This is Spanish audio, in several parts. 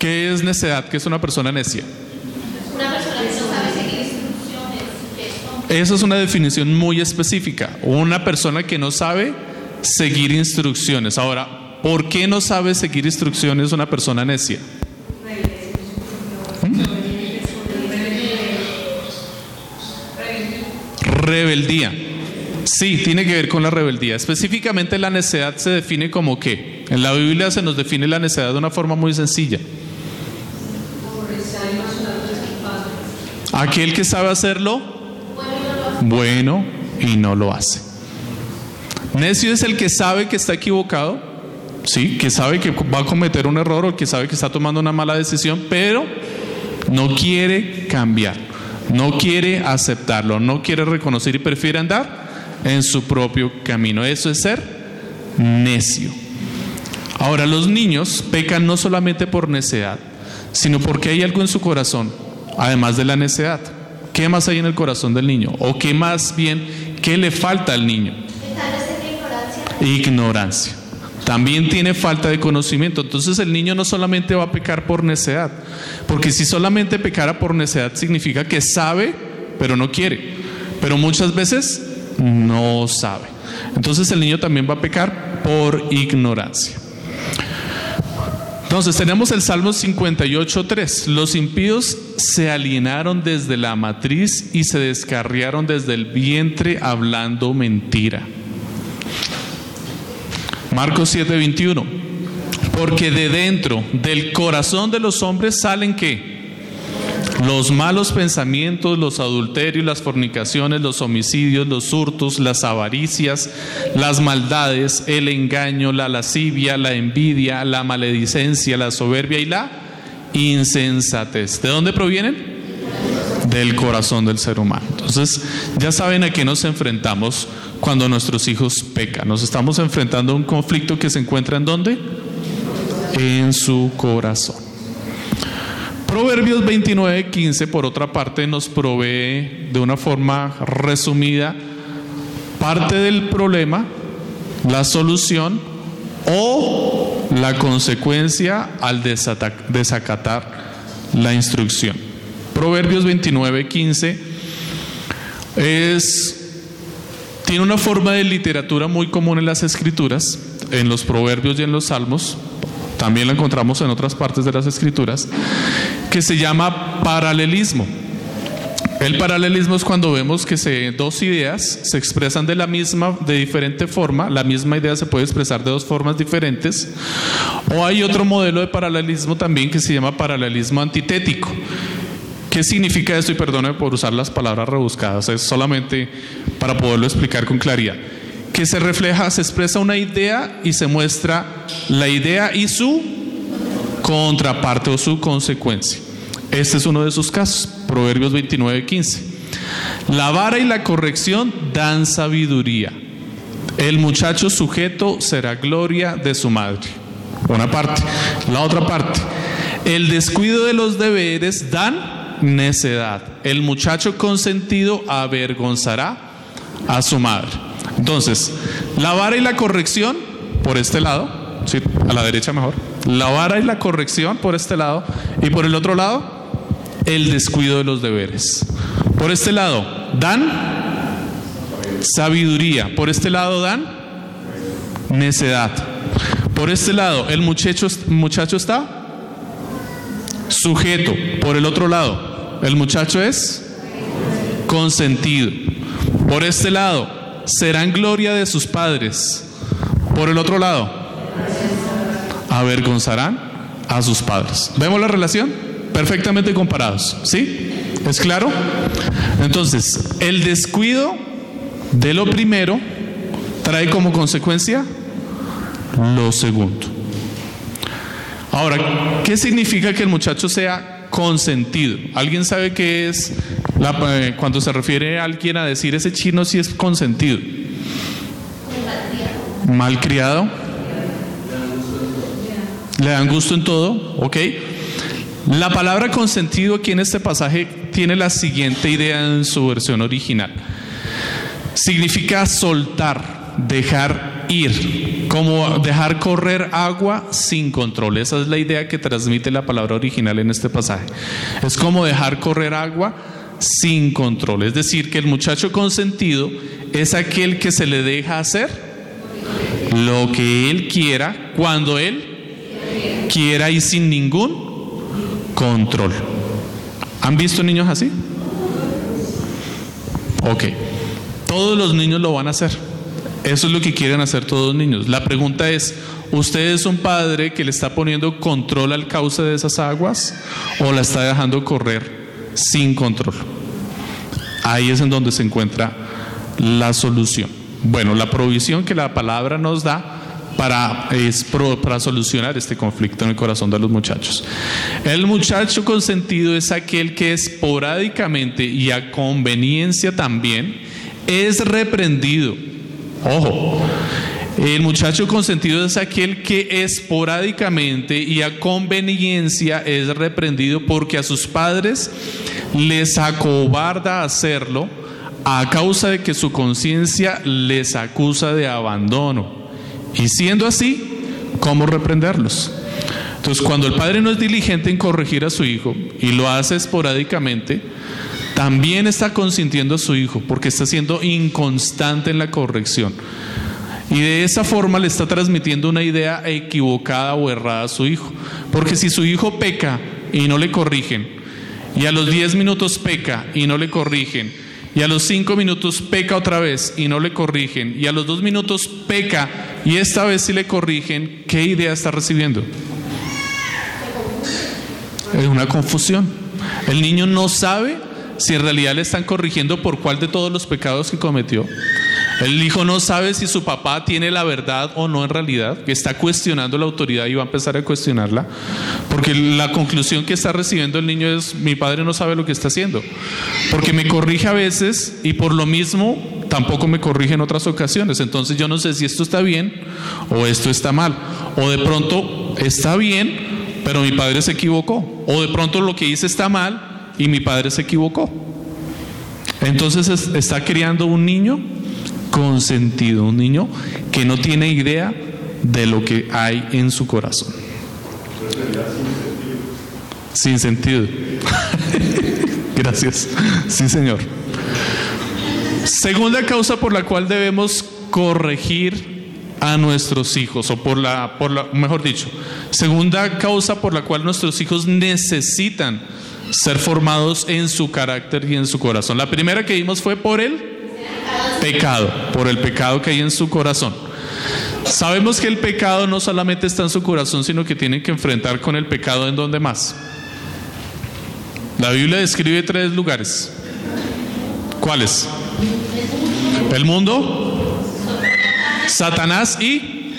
¿Qué es necedad? ¿Qué es una persona necia? Una persona que no sabe seguir instrucciones. Esa es una definición muy específica. Una persona que no sabe seguir instrucciones. Ahora, ¿por qué no sabe seguir instrucciones una persona necia? Rebeldía. Sí, tiene que ver con la rebeldía. Específicamente la necedad se define como qué. En la Biblia se nos define la necedad de una forma muy sencilla. Aquel que sabe hacerlo bueno y no lo hace. Necio es el que sabe que está equivocado, sí, que sabe que va a cometer un error o que sabe que está tomando una mala decisión, pero no quiere cambiar, no quiere aceptarlo, no quiere reconocer y prefiere andar en su propio camino. Eso es ser necio. Ahora, los niños pecan no solamente por necedad, sino porque hay algo en su corazón, además de la necedad. ¿Qué más hay en el corazón del niño? O qué más bien, ¿qué le falta al niño? Ignorancia. También tiene falta de conocimiento. Entonces el niño no solamente va a pecar por necedad, porque si solamente pecara por necedad significa que sabe, pero no quiere. Pero muchas veces no sabe. Entonces el niño también va a pecar por ignorancia. Entonces tenemos el Salmo 58.3. Los impíos se alienaron desde la matriz y se descarriaron desde el vientre hablando mentira. Marcos 7:21. Porque de dentro del corazón de los hombres salen qué? Los malos pensamientos, los adulterios, las fornicaciones, los homicidios, los hurtos, las avaricias, las maldades, el engaño, la lascivia, la envidia, la maledicencia, la soberbia y la insensatez. ¿De dónde provienen? Del corazón del ser humano. Entonces, ya saben a qué nos enfrentamos cuando nuestros hijos pecan. Nos estamos enfrentando a un conflicto que se encuentra en dónde? En su corazón. Proverbios 29, 15, por otra parte, nos provee de una forma resumida parte del problema, la solución o la consecuencia al desacatar la instrucción. Proverbios 29, 15 es tiene una forma de literatura muy común en las escrituras, en los proverbios y en los salmos, también la encontramos en otras partes de las escrituras, que se llama paralelismo. El paralelismo es cuando vemos que se, dos ideas se expresan de la misma, de diferente forma, la misma idea se puede expresar de dos formas diferentes, o hay otro modelo de paralelismo también que se llama paralelismo antitético. ¿Qué significa esto? Y perdone por usar las palabras rebuscadas, es solamente para poderlo explicar con claridad. Que se refleja, se expresa una idea y se muestra la idea y su contraparte o su consecuencia. Este es uno de sus casos, Proverbios 29, 15. La vara y la corrección dan sabiduría. El muchacho sujeto será gloria de su madre. Una parte. La otra parte. El descuido de los deberes dan necedad. El muchacho consentido avergonzará a su madre. Entonces, la vara y la corrección por este lado, sí, a la derecha mejor. La vara y la corrección por este lado. Y por el otro lado, el descuido de los deberes. Por este lado, dan sabiduría. Por este lado, dan necedad. Por este lado, el muchacho, muchacho está sujeto. Por el otro lado, el muchacho es consentido. Por este lado, serán gloria de sus padres. Por el otro lado, avergonzarán a sus padres. ¿Vemos la relación? Perfectamente comparados. ¿Sí? ¿Es claro? Entonces, el descuido de lo primero trae como consecuencia lo segundo. Ahora, ¿qué significa que el muchacho sea consentido? ¿Alguien sabe qué es la- eh, cuando se refiere a alguien a decir ese chino si es consentido? Malcriado. Le dan gusto en todo, ¿ok? La palabra consentido aquí en este pasaje tiene la siguiente idea en su versión original. Significa soltar, dejar ir, como dejar correr agua sin control. Esa es la idea que transmite la palabra original en este pasaje. Es como dejar correr agua sin control. Es decir, que el muchacho consentido es aquel que se le deja hacer lo que él quiera, cuando él quiera y sin ningún control. ¿Han visto niños así? Ok. Todos los niños lo van a hacer. Eso es lo que quieren hacer todos los niños. La pregunta es, ¿usted es un padre que le está poniendo control al cauce de esas aguas o la está dejando correr sin control? Ahí es en donde se encuentra la solución. Bueno, la provisión que la palabra nos da para, para solucionar este conflicto en el corazón de los muchachos. El muchacho consentido es aquel que esporádicamente y a conveniencia también es reprendido. Ojo, el muchacho consentido es aquel que esporádicamente y a conveniencia es reprendido porque a sus padres les acobarda hacerlo a causa de que su conciencia les acusa de abandono. Y siendo así, ¿cómo reprenderlos? Entonces, cuando el padre no es diligente en corregir a su hijo y lo hace esporádicamente, también está consintiendo a su hijo porque está siendo inconstante en la corrección. Y de esa forma le está transmitiendo una idea equivocada o errada a su hijo. Porque si su hijo peca y no le corrigen, y a los 10 minutos peca y no le corrigen, y a los 5 minutos peca otra vez y no le corrigen, y a los 2 minutos peca y esta vez sí le corrigen, ¿qué idea está recibiendo? Es una confusión. El niño no sabe si en realidad le están corrigiendo por cuál de todos los pecados que cometió. El hijo no sabe si su papá tiene la verdad o no en realidad, que está cuestionando la autoridad y va a empezar a cuestionarla, porque la conclusión que está recibiendo el niño es, mi padre no sabe lo que está haciendo, porque me corrige a veces y por lo mismo tampoco me corrige en otras ocasiones, entonces yo no sé si esto está bien o esto está mal, o de pronto está bien, pero mi padre se equivocó, o de pronto lo que hice está mal y mi padre se equivocó. Entonces está criando un niño consentido, un niño que no tiene idea de lo que hay en su corazón. Sin sentido. Gracias. Sí, Señor. Segunda causa por la cual debemos corregir a nuestros hijos, o por la, por la, mejor dicho, segunda causa por la cual nuestros hijos necesitan ser formados en su carácter y en su corazón. La primera que vimos fue por el pecado, por el pecado que hay en su corazón. Sabemos que el pecado no solamente está en su corazón, sino que tiene que enfrentar con el pecado en donde más. La Biblia describe tres lugares. ¿Cuáles? El mundo, Satanás y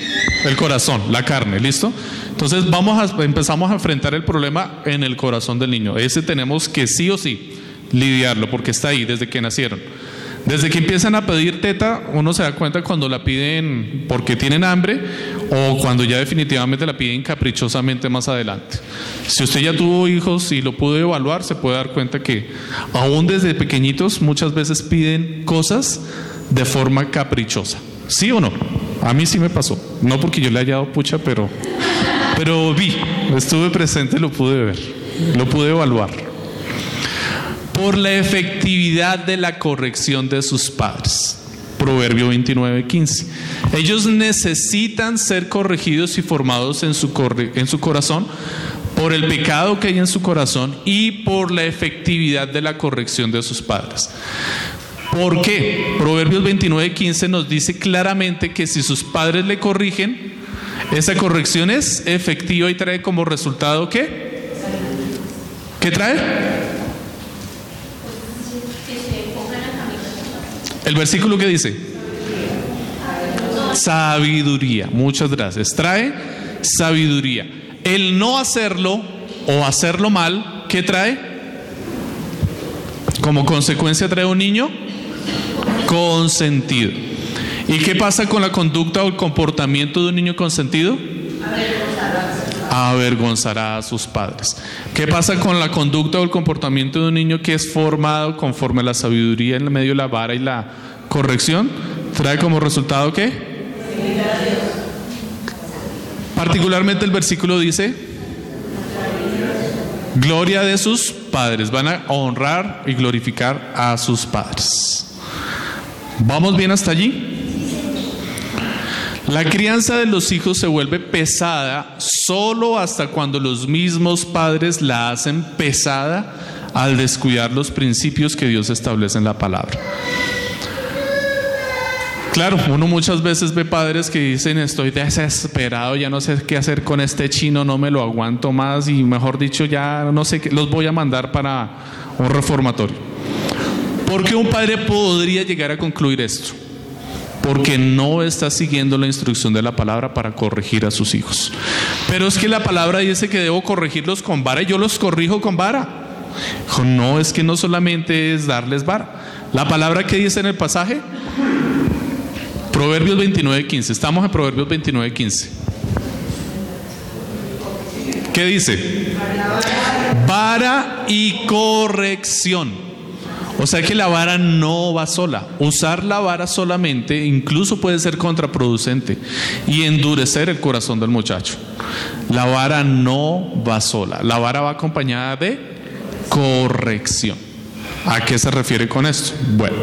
el corazón, la carne, ¿listo? Entonces vamos a, empezamos a enfrentar el problema en el corazón del niño. Ese tenemos que sí o sí lidiarlo porque está ahí desde que nacieron. Desde que empiezan a pedir teta, uno se da cuenta cuando la piden porque tienen hambre o cuando ya definitivamente la piden caprichosamente más adelante. Si usted ya tuvo hijos y lo pudo evaluar, se puede dar cuenta que aún desde pequeñitos muchas veces piden cosas de forma caprichosa. ¿Sí o no? A mí sí me pasó. No porque yo le haya dado pucha, pero, pero vi, estuve presente, lo pude ver, lo pude evaluar por la efectividad de la corrección de sus padres. Proverbio 29, 15. Ellos necesitan ser corregidos y formados en su, en su corazón por el pecado que hay en su corazón y por la efectividad de la corrección de sus padres. ¿Por qué? Proverbios 29, 15 nos dice claramente que si sus padres le corrigen, esa corrección es efectiva y trae como resultado ¿qué? ¿Qué trae? El versículo que dice, sabiduría, muchas gracias, trae sabiduría. El no hacerlo o hacerlo mal, ¿qué trae? Como consecuencia trae un niño consentido. ¿Y qué pasa con la conducta o el comportamiento de un niño consentido? Avergonzará a sus padres. ¿Qué pasa con la conducta o el comportamiento de un niño que es formado conforme a la sabiduría en medio de la vara y la corrección? ¿Trae como resultado qué? Particularmente el versículo dice, gloria de sus padres, van a honrar y glorificar a sus padres. ¿Vamos bien hasta allí? La crianza de los hijos se vuelve pesada solo hasta cuando los mismos padres la hacen pesada al descuidar los principios que Dios establece en la palabra. Claro, uno muchas veces ve padres que dicen estoy desesperado, ya no sé qué hacer con este chino, no me lo aguanto más y mejor dicho ya no sé qué, los voy a mandar para un reformatorio. ¿Por qué un padre podría llegar a concluir esto? Porque no está siguiendo la instrucción de la palabra para corregir a sus hijos. Pero es que la palabra dice que debo corregirlos con vara y yo los corrijo con vara. No, es que no solamente es darles vara. La palabra que dice en el pasaje, Proverbios 29.15. Estamos en Proverbios 29.15. ¿Qué dice? Vara y corrección. O sea que la vara no va sola. Usar la vara solamente incluso puede ser contraproducente y endurecer el corazón del muchacho. La vara no va sola. La vara va acompañada de corrección. ¿A qué se refiere con esto? Bueno,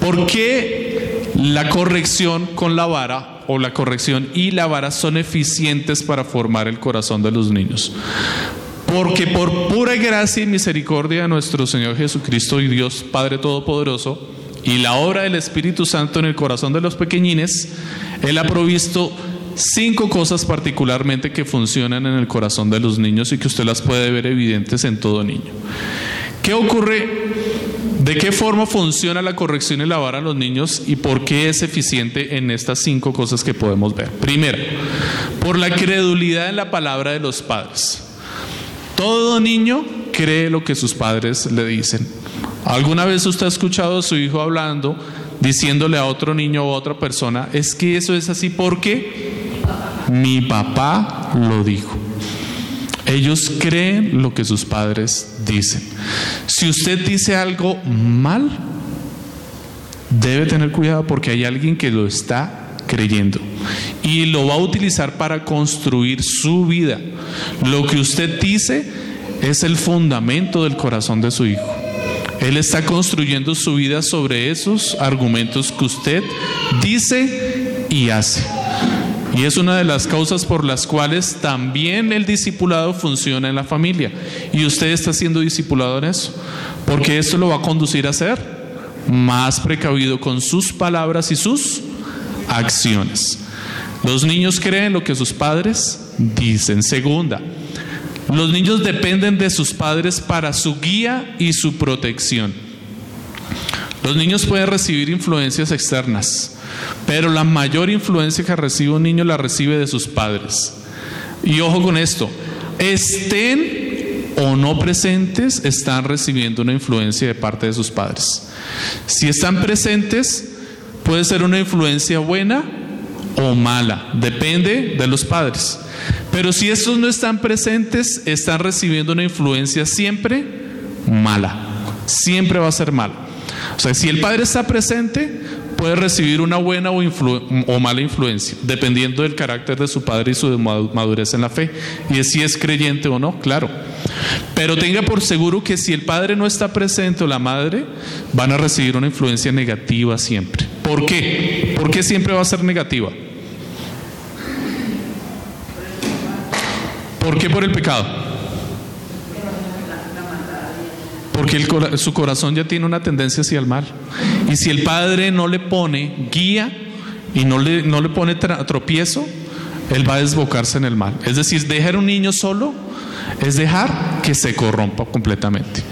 ¿por qué la corrección con la vara o la corrección y la vara son eficientes para formar el corazón de los niños. Porque por pura gracia y misericordia de nuestro Señor Jesucristo y Dios Padre Todopoderoso y la obra del Espíritu Santo en el corazón de los pequeñines, Él ha provisto cinco cosas particularmente que funcionan en el corazón de los niños y que usted las puede ver evidentes en todo niño. ¿Qué ocurre ¿De qué forma funciona la corrección y la vara a los niños y por qué es eficiente en estas cinco cosas que podemos ver? Primero, por la credulidad en la palabra de los padres. Todo niño cree lo que sus padres le dicen. ¿Alguna vez usted ha escuchado a su hijo hablando, diciéndole a otro niño o a otra persona, es que eso es así porque mi papá lo dijo? Ellos creen lo que sus padres dicen. Si usted dice algo mal, debe tener cuidado porque hay alguien que lo está creyendo y lo va a utilizar para construir su vida. Lo que usted dice es el fundamento del corazón de su hijo. Él está construyendo su vida sobre esos argumentos que usted dice y hace. Y es una de las causas por las cuales también el discipulado funciona en la familia. Y usted está siendo discipulado en eso. Porque esto lo va a conducir a ser más precavido con sus palabras y sus acciones. Los niños creen lo que sus padres dicen. Segunda, los niños dependen de sus padres para su guía y su protección. Los niños pueden recibir influencias externas pero la mayor influencia que recibe un niño la recibe de sus padres. Y ojo con esto, estén o no presentes, están recibiendo una influencia de parte de sus padres. Si están presentes, puede ser una influencia buena o mala, depende de los padres. Pero si estos no están presentes, están recibiendo una influencia siempre mala. Siempre va a ser mala. O sea, si el padre está presente, puede recibir una buena o, mala influencia, dependiendo del carácter de su padre y su madurez en la fe, y si es creyente o no, claro. Pero tenga por seguro que si el padre no está presente o la madre, van a recibir una influencia negativa siempre. ¿Por qué? ¿Por qué siempre va a ser negativa? ¿Por qué por el pecado? Porque su corazón ya tiene una tendencia hacia el mal. Y si el padre no le pone guía y no le, no le pone tropiezo, él va a desbocarse en el mal. Es decir, dejar un niño solo es dejar que se corrompa completamente.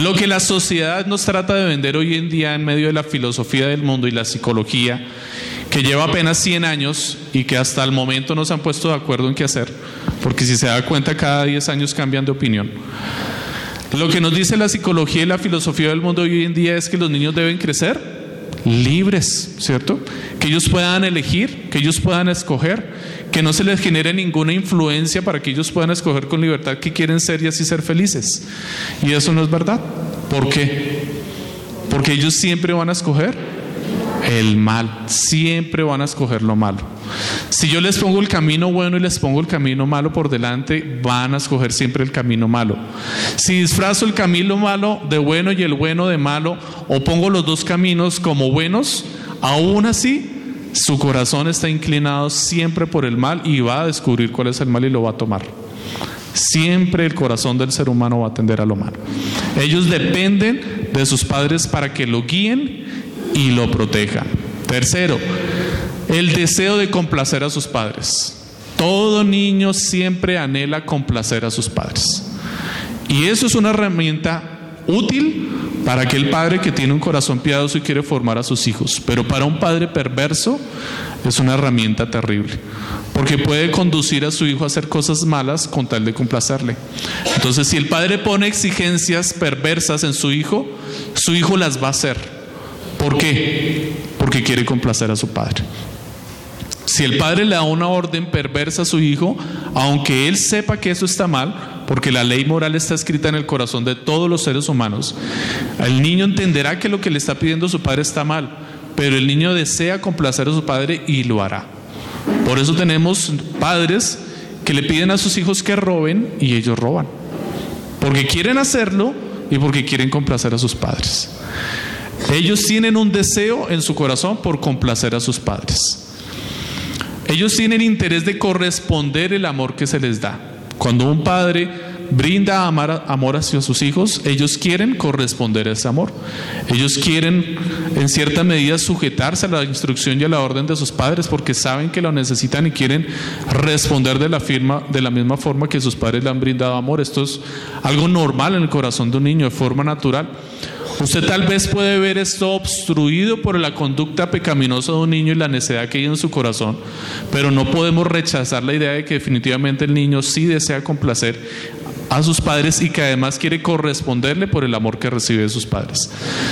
Lo que la sociedad nos trata de vender hoy en día en medio de la filosofía del mundo y la psicología, que lleva apenas 100 años y que hasta el momento no se han puesto de acuerdo en qué hacer, porque si se da cuenta cada 10 años cambian de opinión. Lo que nos dice la psicología y la filosofía del mundo hoy en día es que los niños deben crecer libres, ¿cierto? Que ellos puedan elegir, que ellos puedan escoger, que no se les genere ninguna influencia para que ellos puedan escoger con libertad qué quieren ser y así ser felices. Y eso no es verdad. ¿Por qué? Porque ellos siempre van a escoger el mal, siempre van a escoger lo malo. Si yo les pongo el camino bueno y les pongo el camino malo por delante, van a escoger siempre el camino malo. Si disfrazo el camino malo de bueno y el bueno de malo, o pongo los dos caminos como buenos, aún así su corazón está inclinado siempre por el mal y va a descubrir cuál es el mal y lo va a tomar. Siempre el corazón del ser humano va a tender a lo malo. Ellos dependen de sus padres para que lo guíen y lo protejan. Tercero, el deseo de complacer a sus padres. Todo niño siempre anhela complacer a sus padres. Y eso es una herramienta útil para aquel padre que tiene un corazón piadoso y quiere formar a sus hijos. Pero para un padre perverso es una herramienta terrible, porque puede conducir a su hijo a hacer cosas malas con tal de complacerle. Entonces, si el padre pone exigencias perversas en su hijo, su hijo las va a hacer. ¿Por qué? Porque quiere complacer a su padre. Si el padre le da una orden perversa a su hijo, aunque él sepa que eso está mal, porque la ley moral está escrita en el corazón de todos los seres humanos, el niño entenderá que lo que le está pidiendo su padre está mal, pero el niño desea complacer a su padre y lo hará. Por eso tenemos padres que le piden a sus hijos que roben y ellos roban, porque quieren hacerlo y porque quieren complacer a sus padres. Ellos tienen un deseo en su corazón por complacer a sus padres. Ellos tienen interés de corresponder el amor que se les da. Cuando un padre brinda amor hacia sus hijos, ellos quieren corresponder a ese amor. Ellos quieren, en cierta medida, sujetarse a la instrucción y a la orden de sus padres porque saben que lo necesitan y quieren responder de la, firma, de la misma forma que sus padres le han brindado amor. Esto es algo normal en el corazón de un niño, de forma natural. Usted tal vez puede ver esto obstruido por la conducta pecaminosa de un niño y la necedad que hay en su corazón, pero no podemos rechazar la idea de que definitivamente el niño sí desea complacer a sus padres y que además quiere corresponderle por el amor que recibe de sus padres.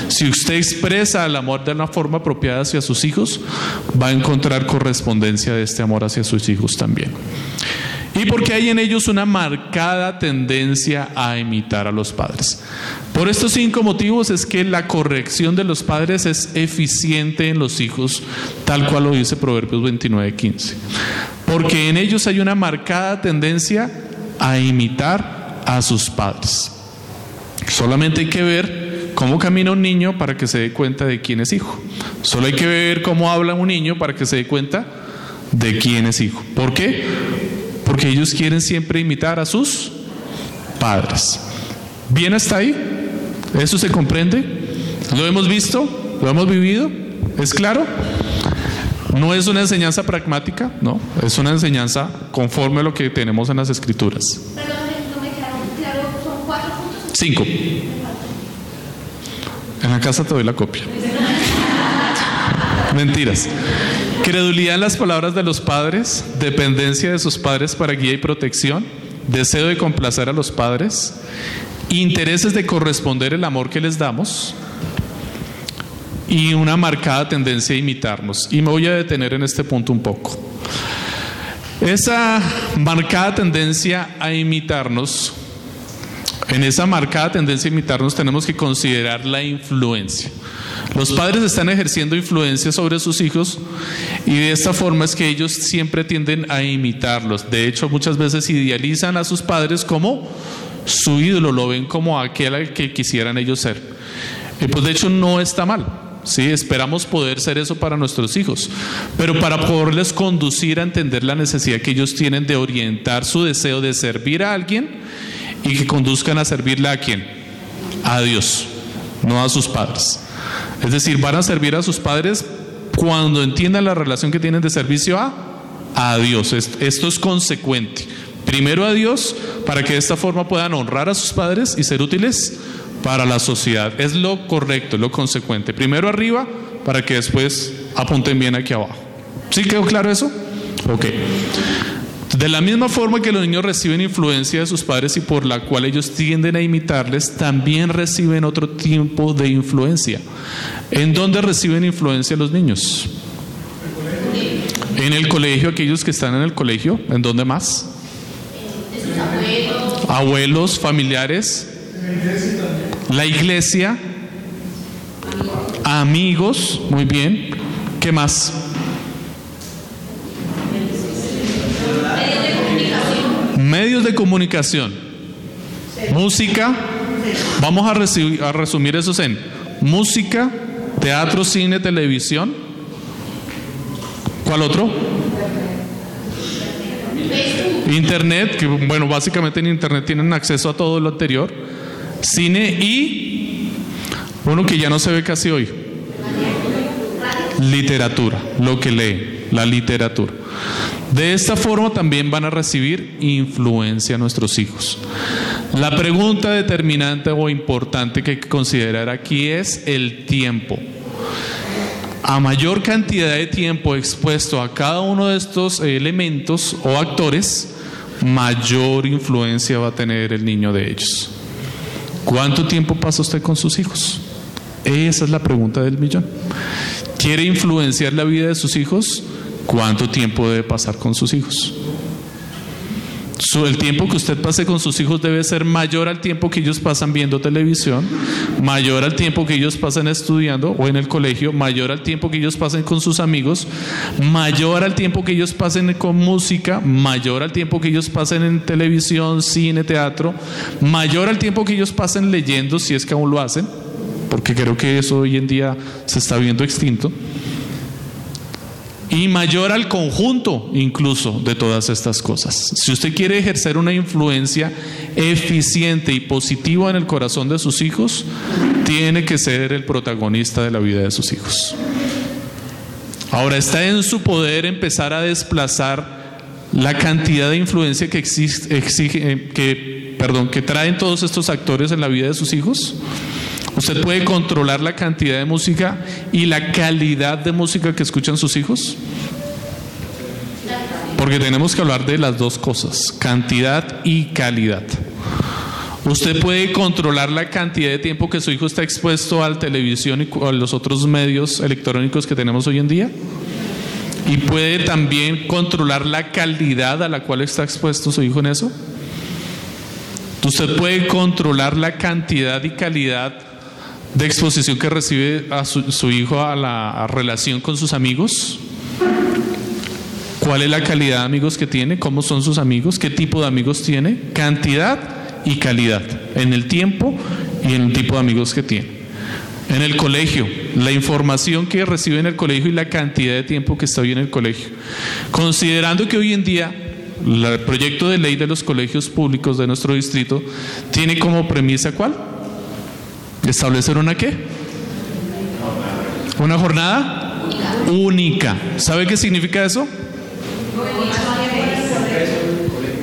Si usted expresa el amor de una forma apropiada hacia sus hijos, va a encontrar correspondencia de este amor hacia sus hijos también. Y porque hay en ellos una marcada tendencia a imitar a los padres. Por estos cinco motivos es que la corrección de los padres es eficiente en los hijos, tal cual lo dice Proverbios 29, 15. Porque en ellos hay una marcada tendencia a imitar a sus padres. Solamente hay que ver cómo camina un niño para que se dé cuenta de quién es hijo. Solo hay que ver cómo habla un niño para que se dé cuenta de quién es hijo. ¿Por qué? Porque ellos quieren siempre imitar a sus padres. ¿Bien hasta ahí? ¿Eso se comprende? ¿Lo hemos visto? ¿Lo hemos vivido? ¿Es claro? No es una enseñanza pragmática, no, es una enseñanza conforme a lo que tenemos en las escrituras. Cinco. En la casa te doy la copia. Mentiras. Credulidad en las palabras de los padres, dependencia de sus padres para guía y protección, deseo de complacer a los padres, intereses de corresponder el amor que les damos y una marcada tendencia a imitarnos. Y me voy a detener en este punto un poco. Esa marcada tendencia a imitarnos, en esa marcada tendencia a imitarnos tenemos que considerar la influencia. Los padres están ejerciendo influencia sobre sus hijos y de esta forma es que ellos siempre tienden a imitarlos. De hecho, muchas veces idealizan a sus padres como su ídolo, lo ven como aquel que quisieran ellos ser. Y pues de hecho no está mal. Sí, esperamos poder ser eso para nuestros hijos, pero para poderles conducir a entender la necesidad que ellos tienen de orientar su deseo de servir a alguien y que conduzcan a servirle a quién? A Dios, no a sus padres. Es decir, van a servir a sus padres cuando entiendan la relación que tienen de servicio a, a Dios. Esto es consecuente. Primero a Dios para que de esta forma puedan honrar a sus padres y ser útiles para la sociedad. Es lo correcto, lo consecuente. Primero arriba para que después apunten bien aquí abajo. ¿Sí quedó claro eso? Ok. De la misma forma que los niños reciben influencia de sus padres y por la cual ellos tienden a imitarles, también reciben otro tipo de influencia. ¿En dónde reciben influencia los niños? En el colegio, aquellos que están en el colegio, ¿en dónde más? Abuelos, familiares. La iglesia. Amigos, muy bien. ¿Qué más? Comunicación. Música. Vamos a, resumir esos en música, teatro, cine, televisión. ¿Cuál otro? Internet, que bueno, básicamente en Internet tienen acceso a todo lo anterior. Cine y uno que ya no se ve casi hoy. Literatura, lo que lee, la literatura. De esta forma también van a recibir influencia nuestros hijos. La pregunta determinante o importante que hay que considerar aquí es el tiempo. A mayor cantidad de tiempo expuesto a cada uno de estos elementos o actores, mayor influencia va a tener el niño de ellos. ¿Cuánto tiempo pasa usted con sus hijos? Esa es la pregunta del millón. ¿Quiere influenciar la vida de sus hijos? ¿Cuánto tiempo debe pasar con sus hijos? El tiempo que usted pase con sus hijos debe ser mayor al tiempo que ellos pasan viendo televisión, mayor al tiempo que ellos pasan estudiando o en el colegio, mayor al tiempo que ellos pasen con sus amigos, mayor al tiempo que ellos pasen con música, mayor al tiempo que ellos pasen en televisión, cine, teatro, mayor al tiempo que ellos pasen leyendo, si es que aún lo hacen, porque creo que eso hoy en día se está viendo extinto y mayor al conjunto incluso de todas estas cosas. Si usted quiere ejercer una influencia eficiente y positiva en el corazón de sus hijos, tiene que ser el protagonista de la vida de sus hijos. Ahora está en su poder empezar a desplazar la cantidad de influencia que eh, que, perdón, que traen todos estos actores en la vida de sus hijos. ¿Usted puede controlar la cantidad de música y la calidad de música que escuchan sus hijos? Porque tenemos que hablar de las dos cosas, cantidad y calidad. ¿Usted puede controlar la cantidad de tiempo que su hijo está expuesto a la televisión y a los otros medios electrónicos que tenemos hoy en día? ¿Y puede también controlar la calidad a la cual está expuesto su hijo en eso? ¿Usted puede controlar la cantidad y calidad de exposición que recibe a su, hijo a la a relación con sus amigos? ¿Cuál es la calidad de amigos que tiene? ¿Cómo son sus amigos? ¿Qué tipo de amigos tiene? Cantidad y calidad en el tiempo y en el tipo de amigos que tiene. En el colegio, la información que recibe en el colegio y la cantidad de tiempo que está hoy en el colegio. Considerando que hoy en día el proyecto de ley de los colegios públicos de nuestro distrito tiene como premisa cuál? Establecer una qué? Una jornada única. ¿Sabe qué significa eso?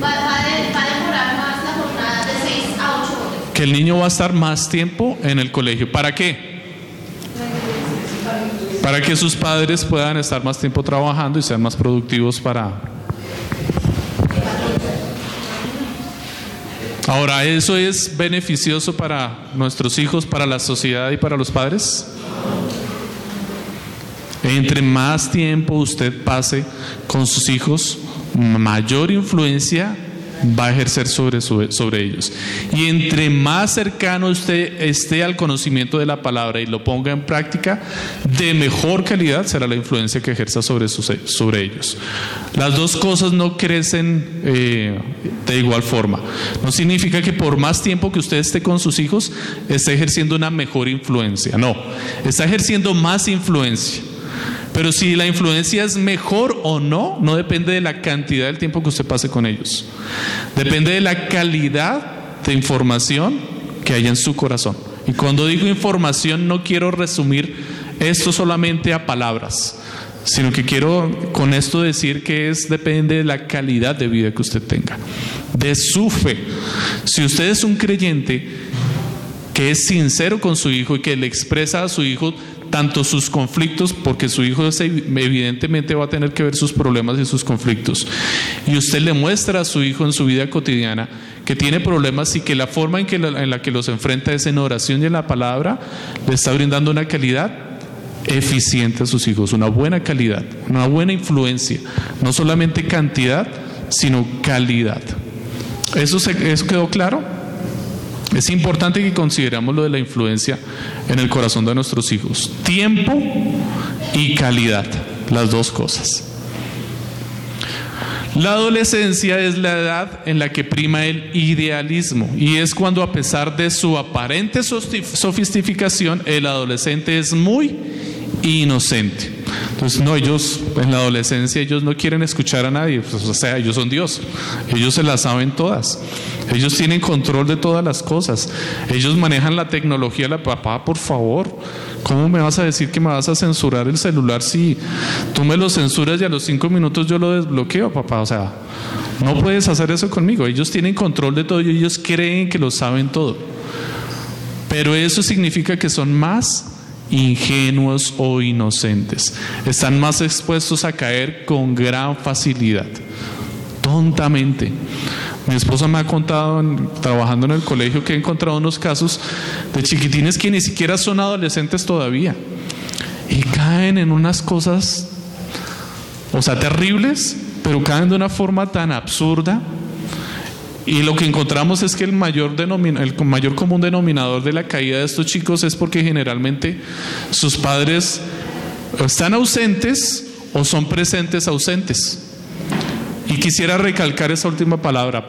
Va, va, de- va a demorar más la jornada de 6 a 8 horas. Que el niño va a estar más tiempo en el colegio. ¿Para qué? Para que sus padres puedan estar más tiempo trabajando y sean más productivos para... Ahora, ¿eso es beneficioso para nuestros hijos, para la sociedad y para los padres? Entre más tiempo usted pase con sus hijos, mayor influencia va a ejercer sobre, sobre ellos. Y entre más cercano usted esté al conocimiento de la palabra y lo ponga en práctica, de mejor calidad será la influencia que ejerza sobre, sobre ellos. Las dos cosas no crecen eh, de igual forma. No significa que por más tiempo que usted esté con sus hijos, esté ejerciendo una mejor influencia. No, está ejerciendo más influencia. Pero si la influencia es mejor o no, no depende de la cantidad del tiempo que usted pase con ellos. Depende de la calidad de información que haya en su corazón. Y cuando digo información no quiero resumir esto solamente a palabras, sino que quiero con esto decir que es depende de la calidad de vida que usted tenga, de su fe. Si usted es un creyente que es sincero con su hijo y que le expresa a su hijo tanto sus conflictos, porque su hijo evidentemente va a tener que ver sus problemas y sus conflictos. Y usted le muestra a su hijo en su vida cotidiana que tiene problemas y que la forma en, que la, en la que los enfrenta es en oración y en la palabra, le está brindando una calidad eficiente a sus hijos, una buena calidad, una buena influencia, no solamente cantidad, sino calidad. ¿Eso, se- eso quedó claro? Es importante que consideremos lo de la influencia en el corazón de nuestros hijos. Tiempo y calidad, las dos cosas. La adolescencia es la edad en la que prima el idealismo y es cuando a pesar de su aparente sofisticación, el adolescente es muy inocente. Entonces, no, ellos en la adolescencia, ellos no quieren escuchar a nadie, pues, o sea, ellos son Dios, ellos se las saben todas, ellos tienen control de todas las cosas, ellos manejan la tecnología, la papá, por favor, ¿cómo me vas a decir que me vas a censurar el celular si tú me lo censuras y a los cinco minutos yo lo desbloqueo, papá? O sea, no puedes hacer eso conmigo, ellos tienen control de todo y ellos creen que lo saben todo. Pero eso significa que son más ingenuos o inocentes. Están más expuestos a caer con gran facilidad, tontamente. Mi esposa me ha contado, trabajando en el colegio, que he encontrado unos casos de chiquitines que ni siquiera son adolescentes todavía y caen en unas cosas, o sea, terribles, pero caen de una forma tan absurda y lo que encontramos es que el mayor, el mayor común denominador de la caída de estos chicos es porque generalmente sus padres están ausentes o son presentes ausentes. Y quisiera recalcar esa última palabra,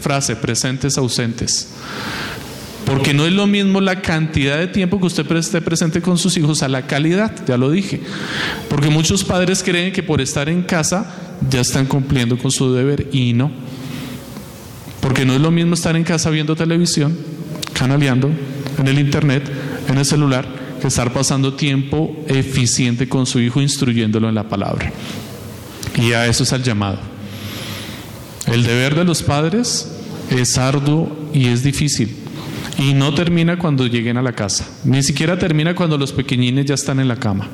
frase, presentes ausentes. Porque no es lo mismo la cantidad de tiempo que usted esté presente con sus hijos a la calidad, ya lo dije. Porque muchos padres creen que por estar en casa ya están cumpliendo con su deber y no. Porque no es lo mismo estar en casa viendo televisión, canaleando, en el internet, en el celular, que estar pasando tiempo eficiente con su hijo instruyéndolo en la palabra. Y a eso es el llamado. El deber de los padres es arduo y es difícil. Y no termina cuando lleguen a la casa. Ni siquiera termina cuando los pequeñines ya están en la cama.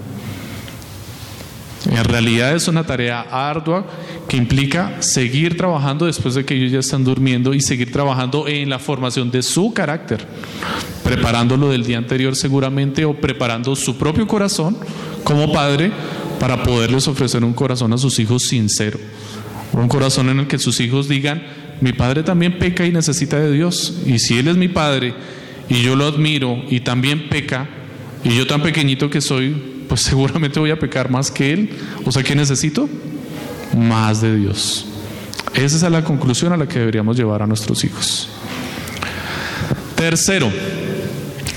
En realidad es una tarea ardua que implica seguir trabajando después de que ellos ya están durmiendo y seguir trabajando en la formación de su carácter, preparándolo del día anterior seguramente o preparando su propio corazón como padre para poderles ofrecer un corazón a sus hijos sincero, un corazón en el que sus hijos digan, mi padre también peca y necesita de Dios, y si él es mi padre y yo lo admiro y también peca, y yo tan pequeñito que soy, pues seguramente voy a pecar más que él. O sea, ¿qué necesito? Más de Dios. Esa es la conclusión a la que deberíamos llevar a nuestros hijos. Tercero,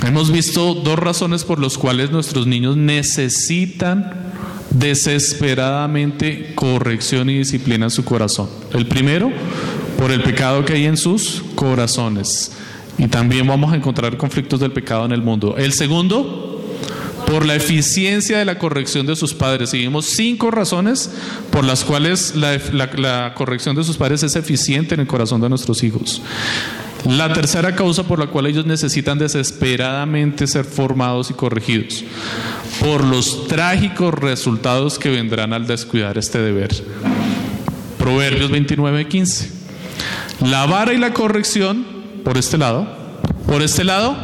hemos visto dos razones por las cuales nuestros niños necesitan desesperadamente corrección y disciplina en su corazón. El primero, por el pecado que hay en sus corazones. Y también vamos a encontrar conflictos del pecado en el mundo. El segundo, por la eficiencia de la corrección de sus padres. Seguimos cinco razones por las cuales la, corrección de sus padres es eficiente en el corazón de nuestros hijos. La tercera causa por la cual ellos necesitan desesperadamente ser formados y corregidos, por los trágicos resultados que vendrán al descuidar este deber. Proverbios 29, 15. La vara y la corrección, por este lado, por este lado,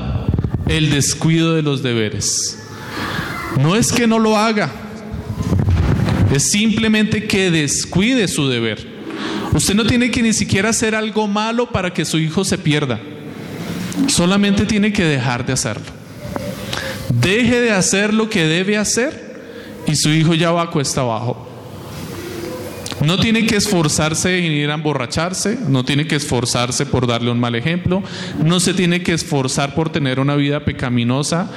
el descuido de los deberes. No es que no lo haga, es simplemente que descuide su deber. Usted no tiene que ni siquiera hacer algo malo para que su hijo se pierda. Solamente tiene que dejar de hacerlo. Deje de hacer lo que debe hacer y su hijo ya va a cuesta abajo. No tiene que esforzarse en ir a emborracharse, no tiene que esforzarse por darle un mal ejemplo, no se tiene que esforzar por tener una vida pecaminosa,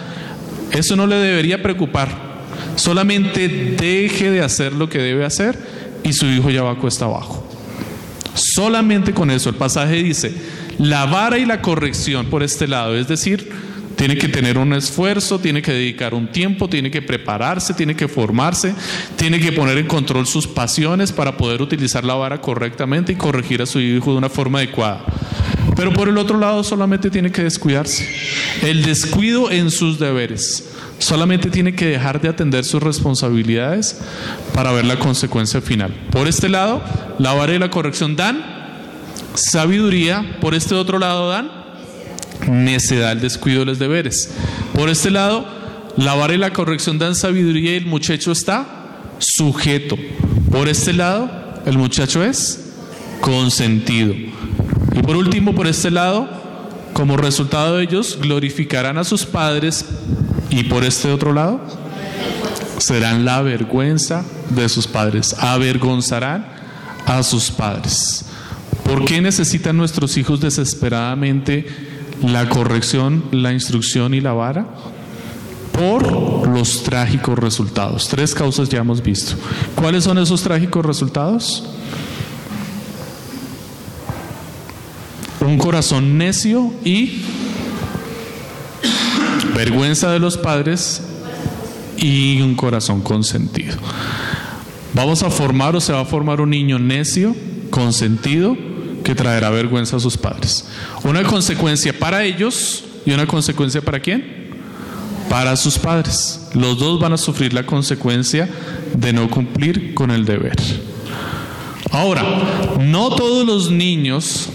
eso no le debería preocupar. Solamente deje de hacer lo que debe hacer y su hijo ya va cuesta abajo. Solamente con eso. El pasaje dice, la vara y la corrección por este lado. Es decir, tiene que tener un esfuerzo, tiene que dedicar un tiempo, tiene que prepararse, tiene que formarse, tiene que poner en control sus pasiones para poder utilizar la vara correctamente y corregir a su hijo de una forma adecuada. Pero por el otro lado solamente tiene que descuidarse. El descuido en sus deberes. Solamente tiene que dejar de atender sus responsabilidades para ver la consecuencia final. Por este lado, la vara y la corrección dan sabiduría. Por este otro lado dan necedad, el descuido de los deberes. Por este lado, la vara y la corrección dan sabiduría y el muchacho está sujeto. Por este lado, el muchacho es consentido. Y por último, por este lado, como resultado de ellos, glorificarán a sus padres y por este otro lado, serán la vergüenza de sus padres, avergonzarán a sus padres. ¿Por qué necesitan nuestros hijos desesperadamente la corrección, la instrucción y la vara? Por los trágicos resultados. Tres causas ya hemos visto. ¿Cuáles son esos trágicos resultados? Un corazón necio y vergüenza de los padres y un corazón consentido. Vamos a formar o se va a formar un niño necio, consentido, que traerá vergüenza a sus padres. Una consecuencia para ellos y una consecuencia para quién? Para sus padres. Los dos van a sufrir la consecuencia de no cumplir con el deber. Ahora, no todos los niños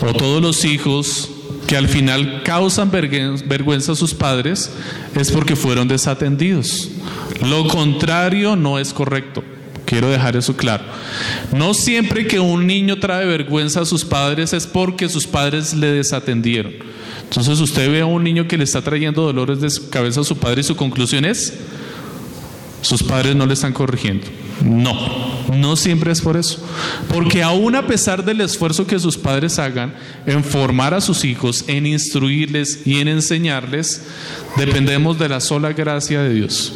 o todos los hijos que al final causan vergüenza a sus padres es porque fueron desatendidos. Lo contrario no es correcto. Quiero dejar eso claro. No siempre que un niño trae vergüenza a sus padres es porque sus padres le desatendieron. Entonces usted ve a un niño que le está trayendo dolores de cabeza a su padre y su conclusión es, sus padres no le están corrigiendo. No, no siempre es por eso. Porque aún a pesar del esfuerzo que sus padres hagan en formar a sus hijos, en instruirles y en enseñarles, dependemos de la sola gracia de Dios.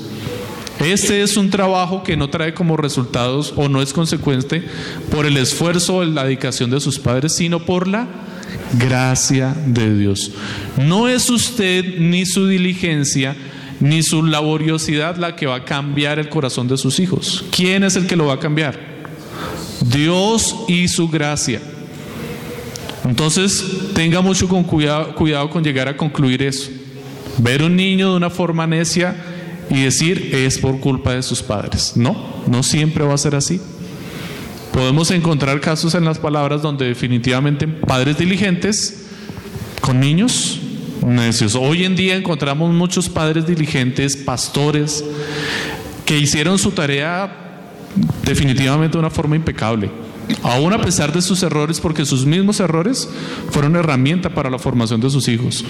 Este es un trabajo que no trae como resultados o no es consecuente por el esfuerzo o la dedicación de sus padres, sino por la gracia de Dios. No es usted ni su diligencia ni su laboriosidad la que va a cambiar el corazón de sus hijos. ¿Quién es el que lo va a cambiar? Dios y su gracia. Entonces, tenga mucho con cuidado, cuidado con llegar a concluir eso. Ver un niño de una forma necia y decir es por culpa de sus padres. No, no siempre va a ser así. Podemos encontrar casos en las palabras donde definitivamente padres diligentes con niños necios. Hoy en día encontramos muchos padres diligentes, pastores, que hicieron su tarea definitivamente de una forma impecable. Aún a pesar de sus errores, porque sus mismos errores fueron herramienta para la formación de sus hijos.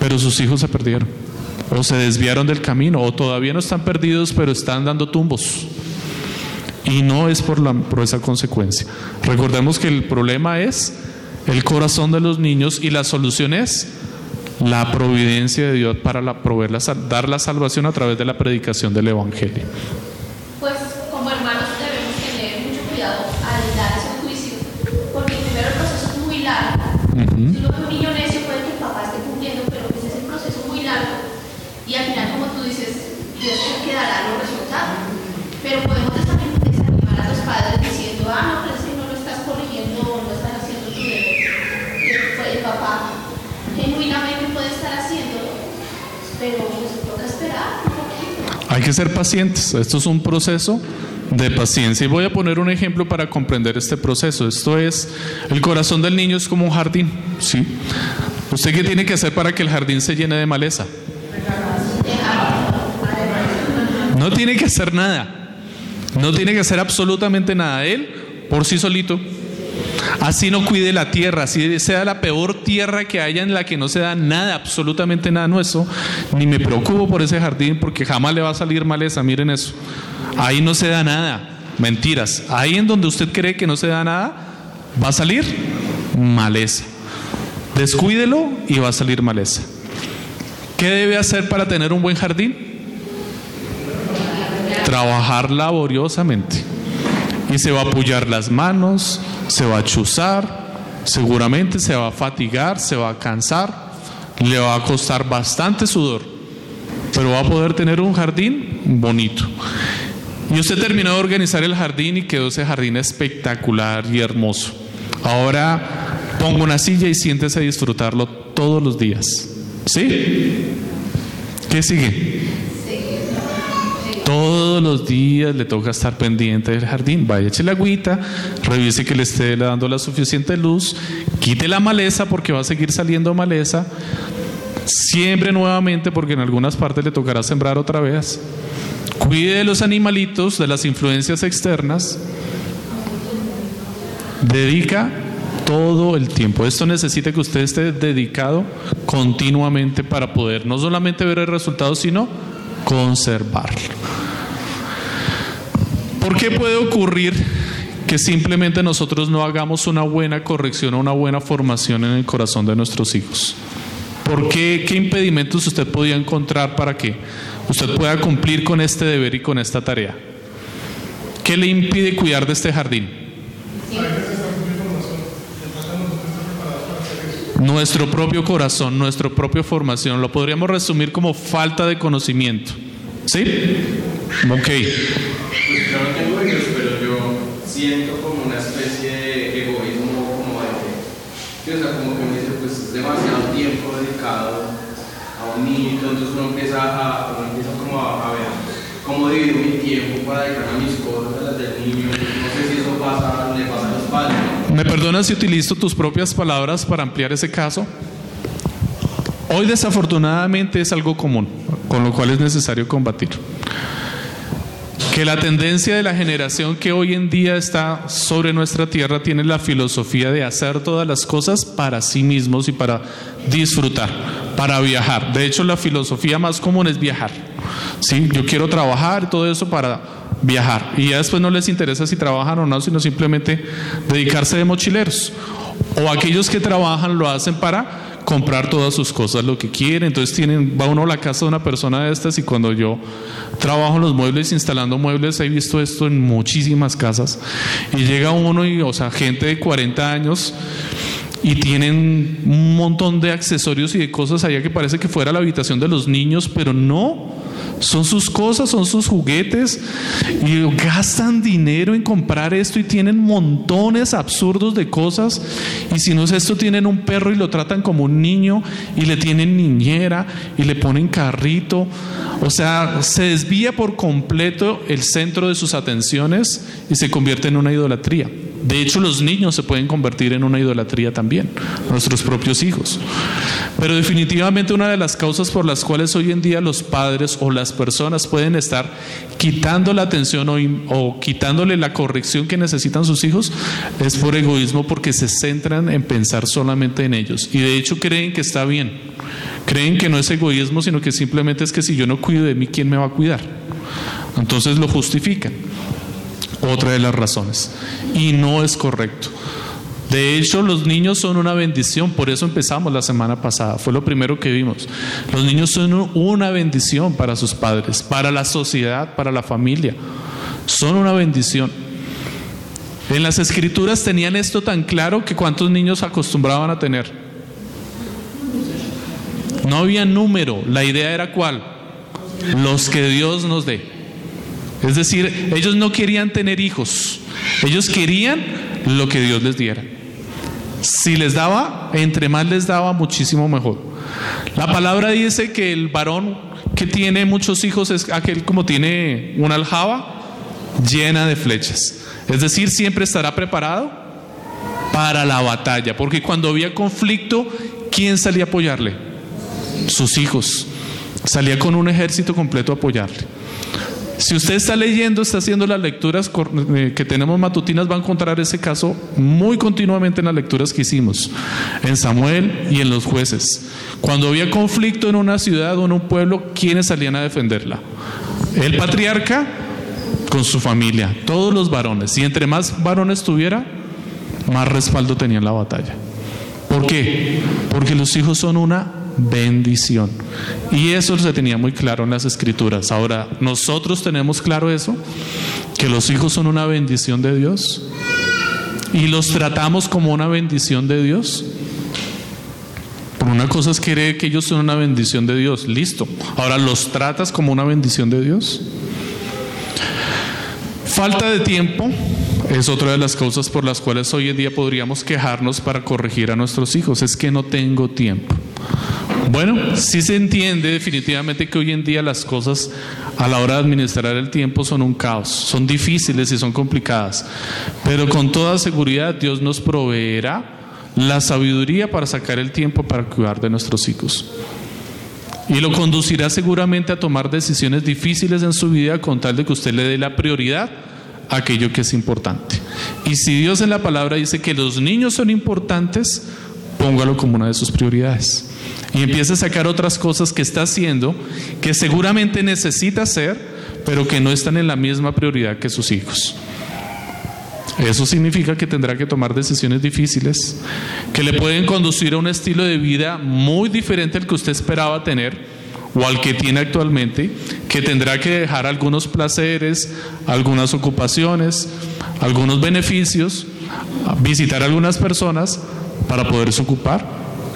Pero sus hijos se perdieron, o se desviaron del camino, o todavía no están perdidos, pero están dando tumbos. Y no es por, por esa consecuencia. Recordemos que el problema es el corazón de los niños y la solución es la providencia de Dios para la, proveer la, dar la salvación a través de la predicación del Evangelio. Pues como hermanos debemos tener mucho cuidado al dar ese juicio, porque primero el proceso es muy largo. Si uno ve un niño necio puede que el papá esté cumpliendo, pero pues es un proceso muy largo y al final, como tú dices, Dios te dará los resultados. Pero podemos que ser pacientes. Esto es un proceso de paciencia. Y voy a poner un ejemplo para comprender este proceso. Esto es, el corazón del niño es como un jardín. ¿sí? ¿Usted qué tiene que hacer para que el jardín se llene de maleza? No tiene que hacer nada. No tiene que hacer absolutamente nada. Él, por sí solito, Así no cuide la tierra, así sea la peor tierra que haya en la que no se da nada, absolutamente nada nuestro, ni me preocupo por ese jardín porque jamás le va a salir maleza, miren eso. Ahí no se da nada, mentiras. Ahí en donde usted cree que no se da nada, va a salir maleza. Descuídelo y va a salir maleza. ¿Qué debe hacer para tener un buen jardín? Trabajar laboriosamente. Y se va a apoyar las manos, se va a chuzar, seguramente se va a fatigar, se va a cansar, le va a costar bastante sudor, pero va a poder tener un jardín bonito. Y usted terminó de organizar el jardín y quedó ese jardín espectacular y hermoso. Ahora pongo una silla y siéntese a disfrutarlo todos los días. ¿Sí? ¿Qué sigue? Todos los días le toca estar pendiente del jardín. Vaya, eche la agüita, revise que le esté dando la suficiente luz, quite la maleza porque va a seguir saliendo maleza. Siembre nuevamente porque en algunas partes le tocará sembrar otra vez. Cuide de los animalitos, de las influencias externas. Dedica todo el tiempo. Esto necesita que usted esté dedicado continuamente para poder no solamente ver el resultado, sino conservarlo. ¿Por qué puede ocurrir que simplemente nosotros no hagamos una buena corrección o una buena formación en el corazón de nuestros hijos. ¿Por qué? ¿Qué impedimentos usted podía encontrar para que usted pueda cumplir con este deber y con esta tarea? ¿Qué le impide cuidar de este jardín? Nuestro propio corazón, nuestra propia formación, lo podríamos resumir como falta de conocimiento. ¿Sí? Ok. Yo no tengo hijos, pero yo siento como una especie de egoísmo, como de o sea, como que me dice, pues es demasiado tiempo dedicado a un niño, entonces uno empieza a, uno empieza como a, a ver cómo divido mi tiempo para dedicar a mis cosas, a las del niño, no sé si eso pasa, le pasa a los padres. ¿Me perdonas si utilizo tus propias palabras para ampliar ese caso? Hoy desafortunadamente es algo común, con lo cual es necesario combatir. Que la tendencia de la generación que hoy en día está sobre nuestra tierra tiene la filosofía de hacer todas las cosas para sí mismos y para disfrutar, para viajar. De hecho, la filosofía más común es viajar. ¿sí? Yo quiero trabajar, todo eso para viajar. Y ya después no les interesa si trabajan o no, sino simplemente dedicarse de mochileros. O aquellos que trabajan lo hacen para comprar todas sus cosas, lo que quieren. Entonces tienen, va uno a la casa de una persona de estas y cuando yo trabajo en los muebles, instalando muebles, he visto esto en muchísimas casas. Y llega uno y, o sea, gente de 40 años y tienen un montón de accesorios y de cosas allá que parece que fuera la habitación de los niños, pero no. Son sus cosas, son sus juguetes y gastan dinero en comprar esto y tienen montones absurdos de cosas y si no es esto tienen un perro y lo tratan como un niño y le tienen niñera y le ponen carrito. O sea, se desvía por completo el centro de sus atenciones y se convierte en una idolatría. De hecho, los niños se pueden convertir en una idolatría también, nuestros propios hijos. Pero definitivamente una de las causas por las cuales hoy en día los padres o las personas pueden estar quitando la atención o, quitándole la corrección que necesitan sus hijos es por egoísmo porque se centran en pensar solamente en ellos. Y de hecho creen que está bien. Creen que no es egoísmo, sino que simplemente es que si yo no cuido de mí, ¿quién me va a cuidar? Entonces lo justifican otra de las razones. Y no es correcto. De hecho, los niños son una bendición, por eso empezamos la semana pasada, fue lo primero que vimos. Los niños son una bendición para sus padres, para la sociedad, para la familia. Son una bendición. En las escrituras tenían esto tan claro que cuántos niños acostumbraban a tener. No había número, la idea era cuál, los que Dios nos dé. Es decir, ellos no querían tener hijos, ellos querían lo que Dios les diera. Si les daba, entre más les daba, muchísimo mejor. La palabra dice que el varón que tiene muchos hijos es aquel como tiene una aljaba llena de flechas. Es decir, siempre estará preparado para la batalla, porque cuando había conflicto, ¿quién salía a apoyarle? Sus hijos. Salía con un ejército completo a apoyarle. Si usted está leyendo, está haciendo las lecturas que tenemos matutinas, va a encontrar ese caso muy continuamente en las lecturas que hicimos, en Samuel y en los jueces. Cuando había conflicto en una ciudad o en un pueblo, ¿quiénes salían a defenderla? El patriarca con su familia, todos los varones. Y entre más varones tuviera, más respaldo tenía en la batalla. ¿Por qué? Porque los hijos son una bendición. Y eso se tenía muy claro en las escrituras. Ahora, nosotros tenemos claro eso, que los hijos son una bendición de Dios y los tratamos como una bendición de Dios. Por una cosa es creer que ellos son una bendición de Dios, listo. Ahora, ¿los tratas como una bendición de Dios? Falta de tiempo es otra de las causas por las cuales hoy en día podríamos quejarnos para corregir a nuestros hijos. Es que no tengo tiempo. Bueno, sí se entiende definitivamente que hoy en día las cosas a la hora de administrar el tiempo son un caos, son difíciles y son complicadas, pero con toda seguridad Dios nos proveerá la sabiduría para sacar el tiempo para cuidar de nuestros hijos. Y lo conducirá seguramente a tomar decisiones difíciles en su vida con tal de que usted le dé la prioridad a aquello que es importante. Y si Dios en la palabra dice que los niños son importantes, póngalo como una de sus prioridades. Y empiece a sacar otras cosas que está haciendo, que seguramente necesita hacer, pero que no están en la misma prioridad que sus hijos. Eso significa que tendrá que tomar decisiones difíciles, que le pueden conducir a un estilo de vida muy diferente al que usted esperaba tener o al que tiene actualmente, que tendrá que dejar algunos placeres, algunas ocupaciones, algunos beneficios, visitar a algunas personas para poderse ocupar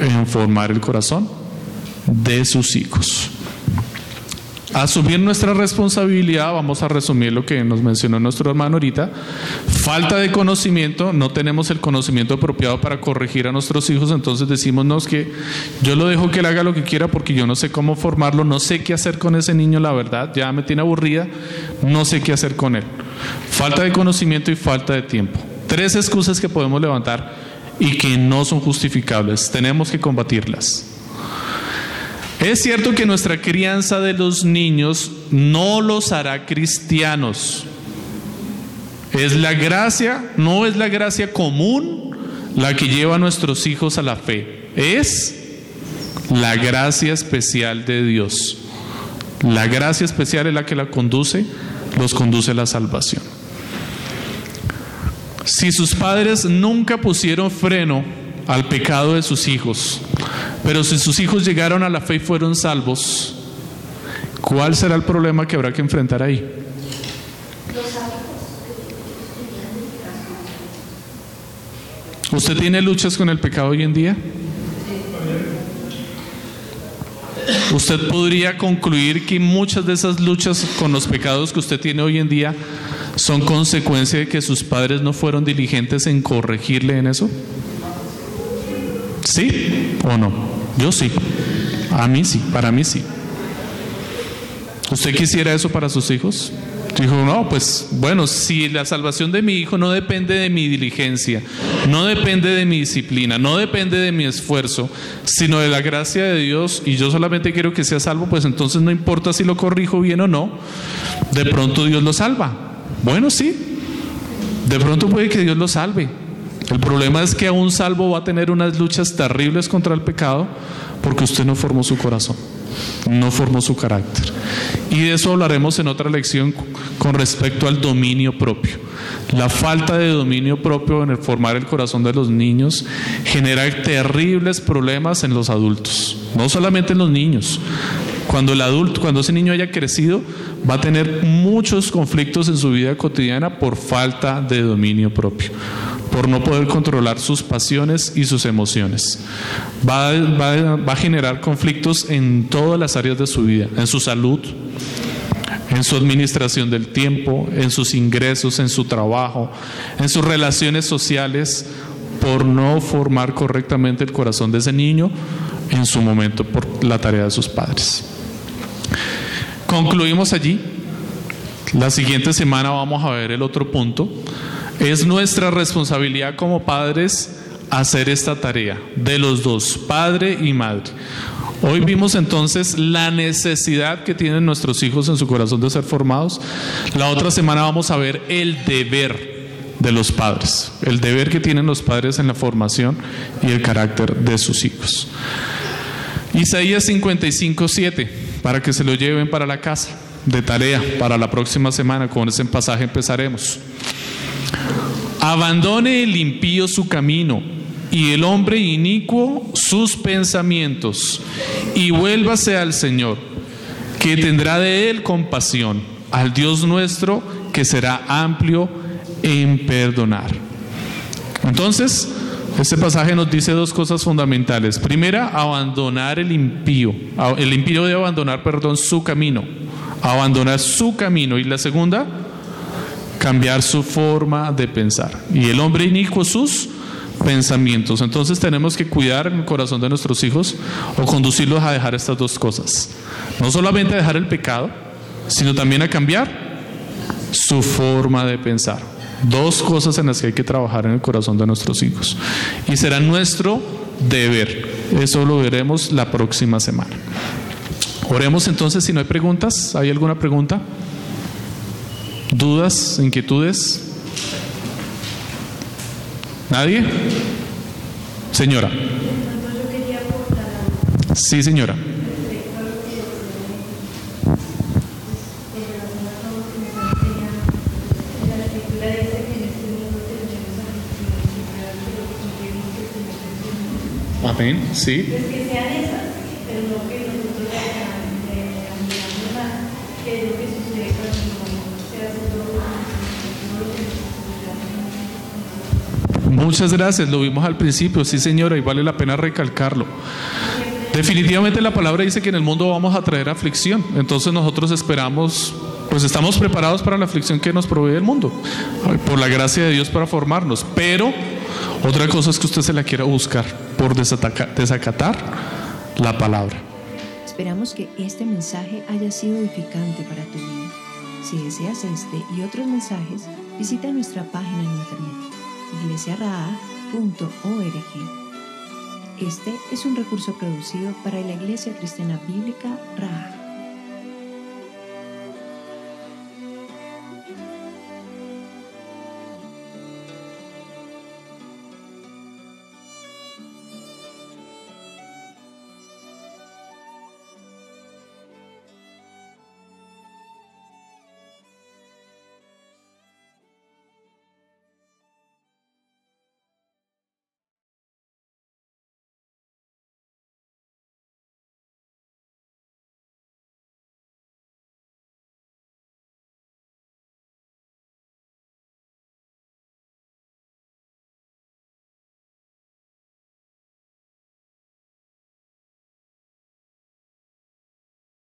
en formar el corazón de sus hijos. Asumir nuestra responsabilidad, vamos a resumir lo que nos mencionó nuestro hermano ahorita, falta de conocimiento, no tenemos el conocimiento apropiado para corregir a nuestros hijos, entonces decimos, que yo lo dejo que él haga lo que quiera porque yo no sé cómo formarlo, no sé qué hacer con ese niño, la verdad, ya me tiene aburrida, no sé qué hacer con él. Falta de conocimiento y falta de tiempo. Tres excusas que podemos levantar y que no son justificables, tenemos que combatirlas. Es cierto que nuestra crianza de los niños no los hará cristianos. Es la gracia, no es la gracia común la que lleva a nuestros hijos a la fe. Es la gracia especial de Dios. La gracia especial es la que la conduce, los conduce a la salvación. Si sus padres nunca pusieron freno al pecado de sus hijos, pero si sus hijos llegaron a la fe y fueron salvos, ¿cuál será el problema que habrá que enfrentar ahí? ¿Usted tiene luchas con el pecado hoy en día? Usted podría concluir que muchas de esas luchas con los pecados que usted tiene hoy en día son consecuencia de que sus padres no fueron diligentes en corregirle en eso. ¿Sí o no? Yo sí. A mí sí, para mí sí. ¿Usted quisiera eso para sus hijos? Dijo, no, pues bueno, si la salvación de mi hijo no depende de mi diligencia, no depende de mi disciplina, no depende de mi esfuerzo, sino de la gracia de Dios y yo solamente quiero que sea salvo, pues entonces no importa si lo corrijo bien o no, de pronto Dios lo salva. Bueno, sí, de pronto puede que Dios lo salve. El problema es que a un salvo va a tener unas luchas terribles contra el pecado porque usted no formó su corazón no formó su carácter. Y de eso hablaremos en otra lección con respecto al dominio propio. La falta de dominio propio en el formar el corazón de los niños genera terribles problemas en los adultos, no solamente en los niños. Cuando el adulto, cuando ese niño haya crecido, va a tener muchos conflictos en su vida cotidiana por falta de dominio propio por no poder controlar sus pasiones y sus emociones. Va, a generar conflictos en todas las áreas de su vida, en su salud, en su administración del tiempo, en sus ingresos, en su trabajo, en sus relaciones sociales, por no formar correctamente el corazón de ese niño en su momento por la tarea de sus padres. Concluimos allí. La siguiente semana vamos a ver el otro punto es nuestra responsabilidad como padres hacer esta tarea de los dos, padre y madre. Hoy vimos entonces la necesidad que tienen nuestros hijos en su corazón de ser formados. La otra semana vamos a ver el deber de los padres, el deber que tienen los padres en la formación y el carácter de sus hijos. Isaías 55, 7, para que se lo lleven para la casa de tarea para la próxima semana. Con ese pasaje empezaremos. Abandone el impío su camino y el hombre inicuo sus pensamientos y vuélvase al Señor, que tendrá de él compasión, al Dios nuestro, que será amplio en perdonar. Entonces, este pasaje nos dice dos cosas fundamentales. Primera, abandonar el impío. El impío debe abandonar, perdón, su camino. Abandonar su camino. Y la segunda, cambiar su forma de pensar. Y el hombre inicuo sus pensamientos. Entonces tenemos que cuidar el corazón de nuestros hijos o conducirlos a dejar estas dos cosas. No solamente a dejar el pecado, sino también a cambiar su forma de pensar. Dos cosas en las que hay que trabajar en el corazón de nuestros hijos. Y será nuestro deber. Eso lo veremos la próxima semana. Oremos entonces si no hay preguntas. ¿Hay alguna pregunta? ¿Dudas? ¿Inquietudes? ¿Nadie? Señora. Sí, señora. Amén, sí. Pues que sean esas, pero no que nosotros admiramos más, que es lo que sucede cuando se hace todo lo que Muchas gracias, lo vimos al principio, sí señora, y vale la pena recalcarlo. Definitivamente la palabra dice que en el mundo vamos a traer aflicción, entonces nosotros esperamos, pues estamos preparados para la aflicción que nos provee el mundo, por la gracia de Dios para formarnos, pero otra cosa es que usted se la quiera buscar por desacatar la palabra. Esperamos que este mensaje haya sido edificante para tu vida. Si deseas este y otros mensajes, visita nuestra página en internet iglesiaraa.org. Este es un recurso producido para la Iglesia Cristiana Bíblica Raha.